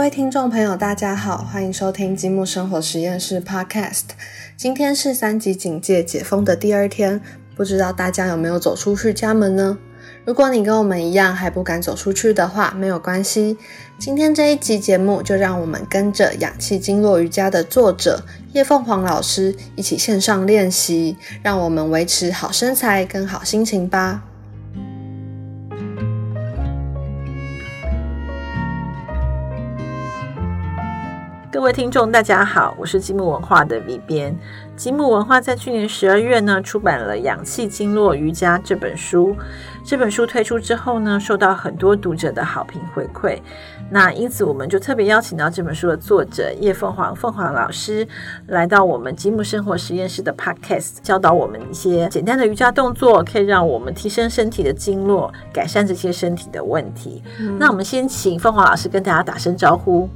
各位听众朋友，大家好，欢迎收听积木生活实验室 Podcast。今天是三级警戒解封的第二天，不知道大家有没有走出去家门呢？如果你跟我们一样还不敢走出去的话，没有关系。今天这一集节目，就让我们跟着氧气经络瑜伽的作者叶凤凰老师一起线上练习，让我们维持好身材跟好心情吧。各位听众，大家好，我是积木文化的 V 编。积木文化在去年十二月呢，出版了《氧气经络瑜伽》这本书。这本书推出之后呢，受到很多读者的好评回馈。那因此，我们就特别邀请到这本书的作者叶凤凰凤凰老师，来到我们积木生活实验室的 Podcast，教导我们一些简单的瑜伽动作，可以让我们提升身体的经络，改善这些身体的问题。那我们先请凤凰老师跟大家打声招呼。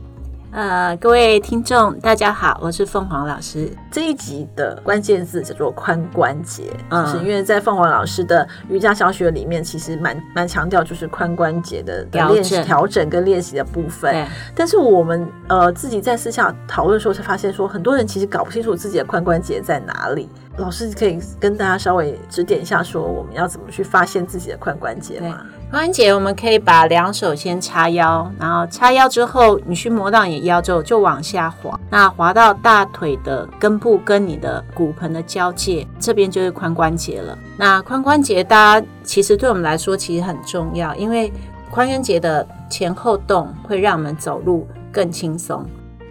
呃，各位听众，大家好，我是凤凰老师。这一集的关键字叫做髋关节，就是因为在凤凰老师的瑜伽小学里面，其实蛮蛮强调就是髋关节的练习、调整跟练习的部分。但是我们呃自己在私下讨论的时候，才发现说，很多人其实搞不清楚自己的髋关节在哪里。老师可以跟大家稍微指点一下，说我们要怎么去发现自己的髋关节吗？髋关节，我们可以把两手先叉腰，然后叉腰之后，你去摸到你的腰之后，就往下滑，那滑到大腿的根部跟你的骨盆的交界，这边就是髋关节了。那髋关节，大家其实对我们来说其实很重要，因为髋关节的前后动会让我们走路更轻松。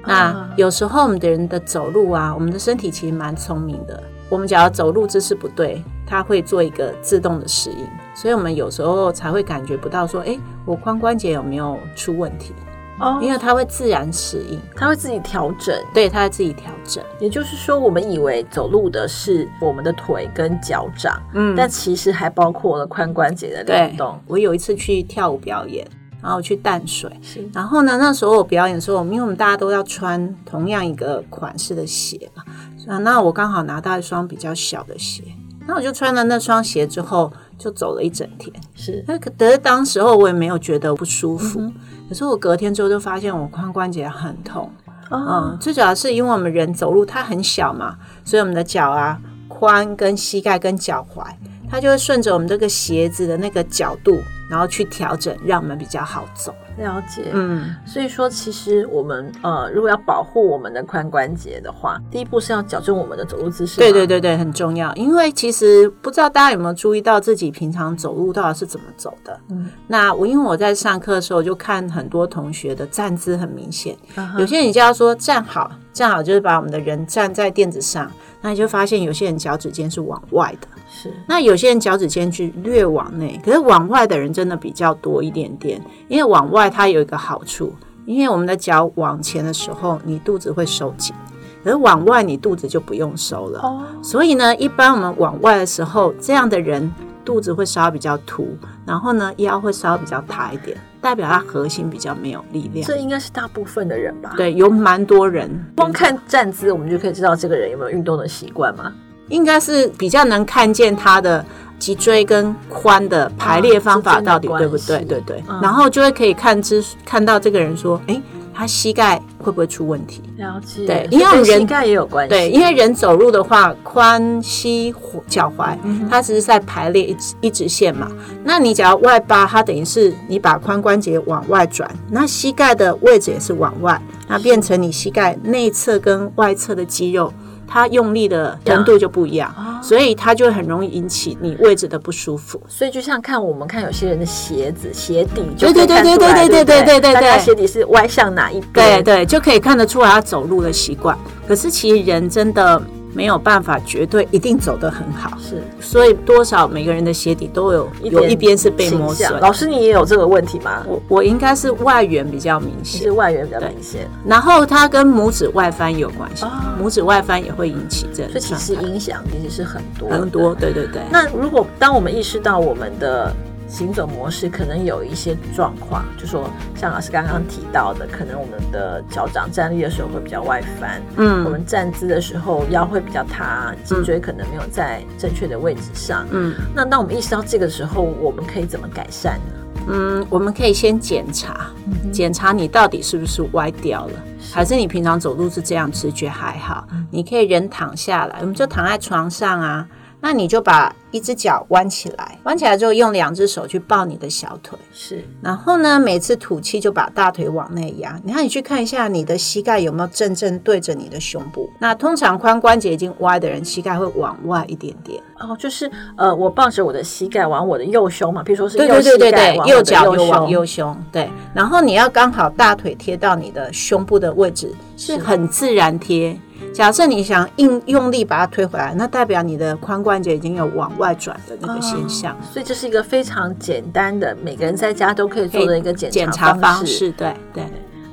那有时候我们的人的走路啊，我们的身体其实蛮聪明的。我们只要走路姿势不对，它会做一个自动的适应，所以我们有时候才会感觉不到说，哎，我髋关节有没有出问题？哦，因为它会自然适应，它会自己调整，对，它会自己调整。也就是说，我们以为走路的是我们的腿跟脚掌，嗯，但其实还包括了髋关节的联动。我有一次去跳舞表演，然后去淡水，然后呢，那时候我表演的时候，因为我们大家都要穿同样一个款式的鞋嘛。啊，那我刚好拿到一双比较小的鞋，那我就穿了那双鞋之后，就走了一整天。是，那可是当时候我也没有觉得不舒服，可是我隔天之后就发现我髋关节很痛。嗯，最主要是因为我们人走路它很小嘛，所以我们的脚啊、髋跟膝盖跟脚踝。它就会顺着我们这个鞋子的那个角度，然后去调整，让我们比较好走。了解，嗯，所以说其实我们呃，如果要保护我们的髋关节的话，第一步是要矫正我们的走路姿势。对对对对，很重要。因为其实不知道大家有没有注意到自己平常走路到底是怎么走的。嗯，那我因为我在上课的时候就看很多同学的站姿很明显，有些人就要说站好，站好就是把我们的人站在垫子上，那你就发现有些人脚趾尖是往外的。是，那有些人脚趾尖去略往内，可是往外的人真的比较多一点点。因为往外它有一个好处，因为我们的脚往前的时候，你肚子会收紧，可是往外你肚子就不用收了。哦，所以呢，一般我们往外的时候，这样的人肚子会稍微比较凸，然后呢腰会稍微比较塌一点，代表他核心比较没有力量。这应该是大部分的人吧？对，有蛮多人，光看站姿，我们就可以知道这个人有没有运动的习惯吗？应该是比较能看见他的脊椎跟髋的排列方法到底对不对？对对，然后就会可以看之看到这个人说，哎，他膝盖会不会出问题？了解，对，因为人膝盖也有关系。对，因为人走路的话，髋膝脚踝，它只是在排列一一直线嘛。那你只要外八，它等于是你把髋关节往外转，那膝盖的位置也是往外，那变成你膝盖内侧跟外侧的肌肉。它用力的程度就不一样，所以它就很容易引起你位置的不舒服。所以就像看我们看有些人的鞋子鞋底，对对对对对对对对对对，大家鞋底是歪向哪一边？对对，就可以看得出来他走路的习惯。可是其实人真的。没有办法绝对一定走得很好，是，所以多少每个人的鞋底都有有一边是被磨损。老师，你也有这个问题吗？我我应该是外缘比较明显，是外缘比较明显。然后它跟拇指外翻有关系，拇指外翻也会引起这，所以其实影响其实是很多很多。对对对。那如果当我们意识到我们的。行走模式可能有一些状况，就说像老师刚刚提到的，可能我们的脚掌站立的时候会比较外翻，嗯，我们站姿的时候腰会比较塌，脊椎可能没有在正确的位置上，嗯，那当我们意识到这个时候，我们可以怎么改善呢？嗯，我们可以先检查，检查你到底是不是歪掉了，还是你平常走路是这样，直觉还好。你可以人躺下来，我们就躺在床上啊。那你就把一只脚弯起来，弯起来之后用两只手去抱你的小腿，是。然后呢，每次吐气就把大腿往内压。你看，你去看一下你的膝盖有没有正正对着你的胸部。那通常髋关节已经歪的人，膝盖会往外一点点。哦，就是呃，我抱着我的膝盖往我的右胸嘛，比如说是对对对对对，右脚又往右胸，对。然后你要刚好大腿贴到你的胸部的位置，是很自然贴。假设你想硬用力把它推回来，那代表你的髋关节已经有往外转的那个现象。所以这是一个非常简单的，每个人在家都可以做的一个检检查方式。对对。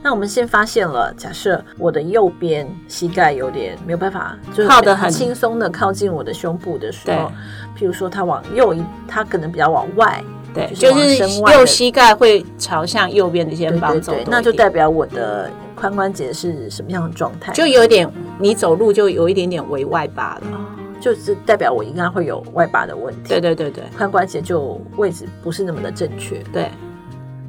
那我们先发现了，假设我的右边膝盖有点没有办法，就靠得很轻松的靠近我的胸部的时候，譬如说它往右一，它可能比较往外，对，就是右膝盖会朝向右边的肩膀走，那就代表我的。髋关节是什么样的状态？就有点，你走路就有一点点为外八了，就是代表我应该会有外八的问题。对对对对，髋关节就位置不是那么的正确。对，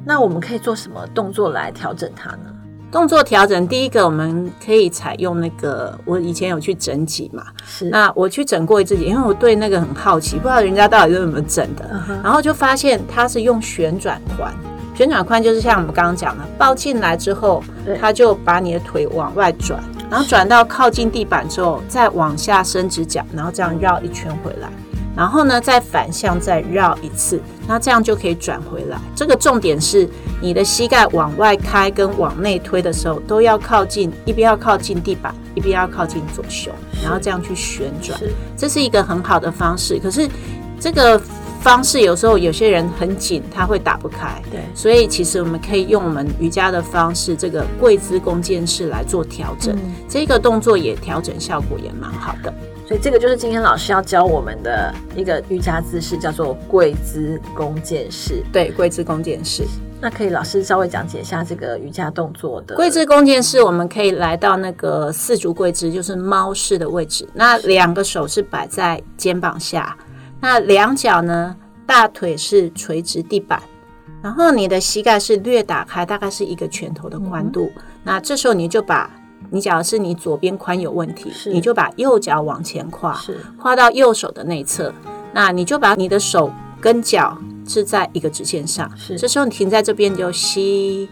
那我们可以做什么动作来调整它呢？动作调整，第一个我们可以采用那个，我以前有去整脊嘛，是。那我去整过一次脊，因为我对那个很好奇，不知道人家到底是怎么整的，然后就发现它是用旋转髋。旋转髋就是像我们刚刚讲的，抱进来之后，它就把你的腿往外转，然后转到靠近地板之后，再往下伸直脚，然后这样绕一圈回来，然后呢再反向再绕一次，那这样就可以转回来。这个重点是你的膝盖往外开跟往内推的时候，都要靠近，一边要靠近地板，一边要靠近左胸，然后这样去旋转，这是一个很好的方式。可是这个。方式有时候有些人很紧，他会打不开。对，所以其实我们可以用我们瑜伽的方式，这个跪姿弓箭式来做调整。这个动作也调整效果也蛮好的。所以这个就是今天老师要教我们的一个瑜伽姿势，叫做跪姿弓箭式。对，跪姿弓箭式。那可以老师稍微讲解一下这个瑜伽动作的跪姿弓箭式。我们可以来到那个四足跪姿，就是猫式的位置。那两个手是摆在肩膀下。那两脚呢？大腿是垂直地板，然后你的膝盖是略打开，大概是一个拳头的宽度。那这时候你就把，你假如是你左边髋有问题，你就把右脚往前跨，跨到右手的内侧。那你就把你的手跟脚是在一个直线上。是，这时候你停在这边就吸，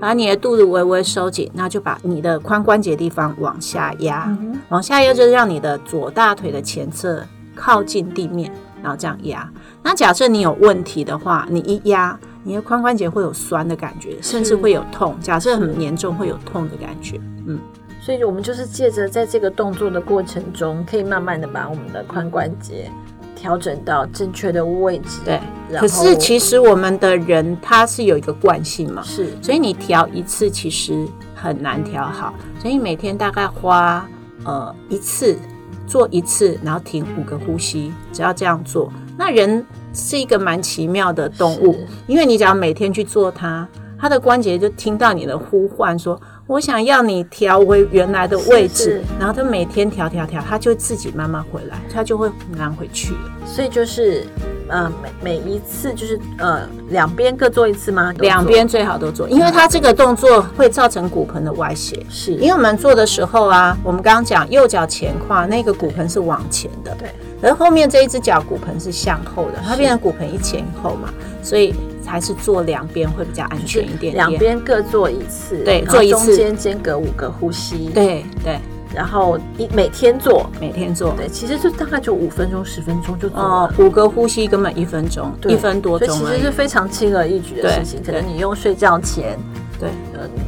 把你的肚子微微收紧，那就把你的髋关节地方往下压，往下压就是让你的左大腿的前侧。靠近地面，然后这样压。那假设你有问题的话，你一压，你的髋关节会有酸的感觉，甚至会有痛。假设很严重，会有痛的感觉。嗯，所以我们就是借着在这个动作的过程中，可以慢慢的把我们的髋关节调整到正确的位置。对。可是其实我们的人他是有一个惯性嘛，是。所以你调一次其实很难调好，所以每天大概花呃一次。做一次，然后停五个呼吸，只要这样做。那人是一个蛮奇妙的动物，因为你只要每天去做它，它的关节就听到你的呼唤，说我想要你调回原来的位置，然后它每天调调调，它就自己慢慢回来，它就会慢回去了。所以就是。呃，每每一次就是呃，两边各做一次吗？两边最好都做，因为它这个动作会造成骨盆的歪斜。是，因为我们做的时候啊，我们刚刚讲右脚前跨，那个骨盆是往前的，对。而后面这一只脚骨盆是向后的，它变成骨盆一前一后嘛，所以还是做两边会比较安全一点。两边各做一次，对，做一次，中间间隔五个呼吸。对对。然后一每天做，每天做，对，其实就大概就五分钟、十分钟就做哦，五个呼吸根本一分钟，一分多钟，其实是非常轻而易举的事情。可能你用睡觉前，对，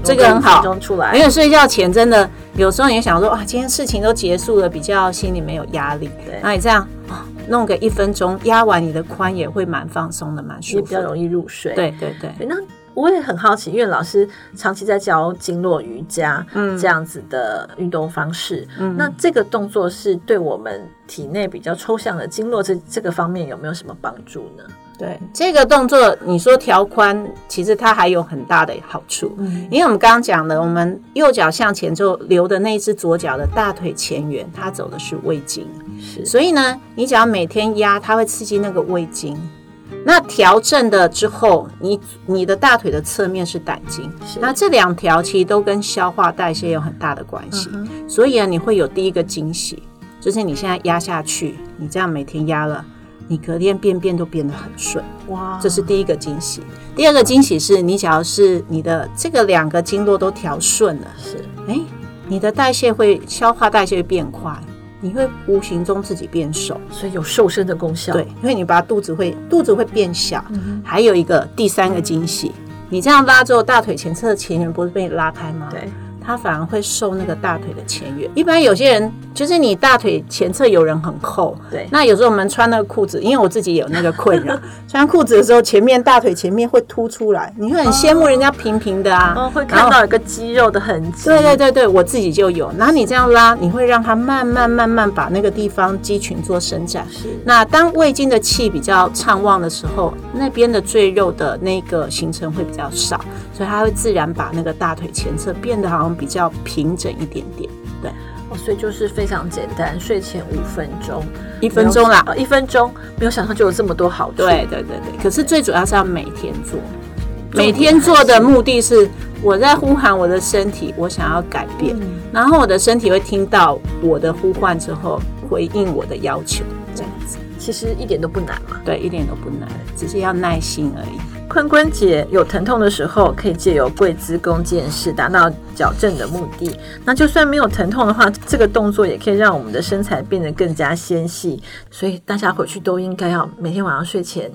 这个很好，因为睡觉前真的有时候你想说啊，今天事情都结束了，比较心里没有压力。对，那你这样弄个一分钟，压完你的髋也会蛮放松的，蛮舒服，比较容易入睡。对对对，那。我也很好奇，因为老师长期在教经络瑜伽，嗯，这样子的运动方式，嗯，那这个动作是对我们体内比较抽象的经络这这个方面有没有什么帮助呢？对这个动作，你说调髋，其实它还有很大的好处，嗯，因为我们刚刚讲的，我们右脚向前之后留的那只左脚的大腿前缘，它走的是胃经，是，所以呢，你只要每天压，它会刺激那个胃经。那调正的之后，你你的大腿的侧面是胆经，那这两条其实都跟消化代谢有很大的关系，所以啊，你会有第一个惊喜，就是你现在压下去，你这样每天压了，你隔天便便都变得很顺，哇，这是第一个惊喜。第二个惊喜是你只要是你的这个两个经络都调顺了，是，哎，你的代谢会消化代谢会变快。你会无形中自己变瘦，所以有瘦身的功效。对，因为你把肚子会肚子会变小。还有一个第三个惊喜，你这样拉之后，大腿前侧的前缘不是被拉开吗？对。它反而会受那个大腿的前缘。一般有些人就是你大腿前侧有人很厚，对。那有时候我们穿那个裤子，因为我自己有那个困扰，穿裤子的时候前面大腿前面会凸出来，你会很羡慕人家平平的啊。哦，会看到一个肌肉的痕迹。对对对对，我自己就有。然后你这样拉，你会让它慢慢慢慢把那个地方肌群做伸展。是。那当胃经的气比较畅旺的时候，那边的赘肉的那个形成会比较少，所以它会自然把那个大腿前侧变得好像。比较平整一点点，对，哦，所以就是非常简单，睡前五分钟，一分钟啦，一分钟，没有想到就有这么多好处，对对对对。可是最主要是要每天做，每天做的目的是我在呼喊我的身体，我想要改变，然后我的身体会听到我的呼唤之后回应我的要求，这样子，其实一点都不难嘛，对，一点都不难，只是要耐心而已。髋关节有疼痛的时候，可以借由跪姿弓箭式达到矫正的目的。那就算没有疼痛的话，这个动作也可以让我们的身材变得更加纤细。所以大家回去都应该要每天晚上睡前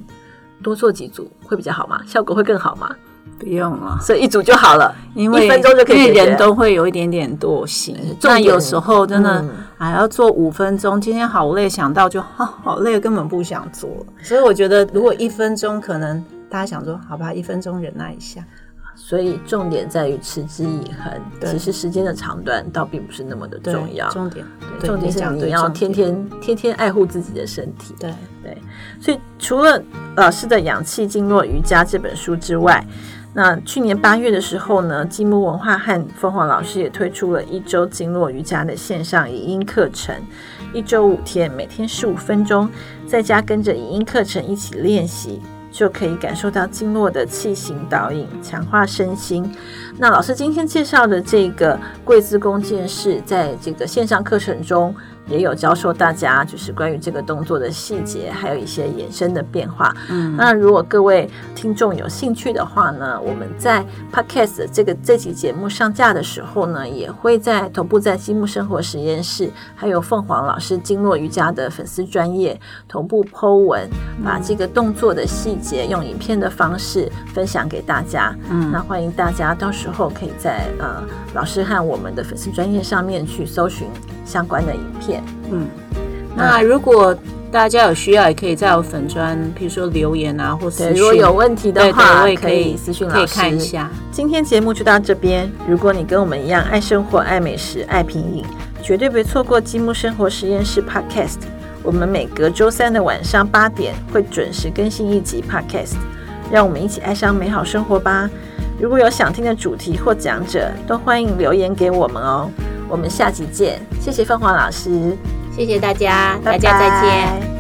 多做几组，会比较好吗？效果会更好吗？不用了，所以一组就好了，因为一分钟就可以。人都会有一点点惰性，那有时候真的还要做五分钟。今天好累，想到就啊好累，根本不想做。所以我觉得，如果一分钟可能。大家想说，好吧，一分钟忍耐一下。所以重点在于持之以恒。其实时间的长短倒并不是那么的重要。重点，重点是你要天天天天爱护自己的身体。对对。所以除了老师的《氧气经络瑜伽》这本书之外，那去年八月的时候呢，积木文化和凤凰老师也推出了一周经络瑜伽的线上影音课程，一周五天，每天十五分钟，在家跟着影音课程一起练习。就可以感受到经络的气行导引，强化身心。那老师今天介绍的这个跪姿弓箭式，在这个线上课程中。也有教授大家，就是关于这个动作的细节，还有一些衍生的变化。嗯，那如果各位听众有兴趣的话呢，我们在 Podcast 这个这期节目上架的时候呢，也会在同步在积木生活实验室，还有凤凰老师经络瑜伽的粉丝专业同步 Po 文，把这个动作的细节用影片的方式分享给大家。嗯，那欢迎大家到时候可以在呃老师和我们的粉丝专业上面去搜寻相关的影片。嗯，那如果大家有需要，也可以在我粉专，譬如说留言啊，或是如果有问题的话，我也可以私讯老师看一下。今天节目就到这边。如果你跟我们一样爱生活、爱美食、爱品饮，绝对别错过积木生活实验室 Podcast。我们每隔周三的晚上八点会准时更新一集 Podcast，让我们一起爱上美好生活吧。如果有想听的主题或讲者，都欢迎留言给我们哦。我们下集见，谢谢凤凰老师，谢谢大家，大家再见。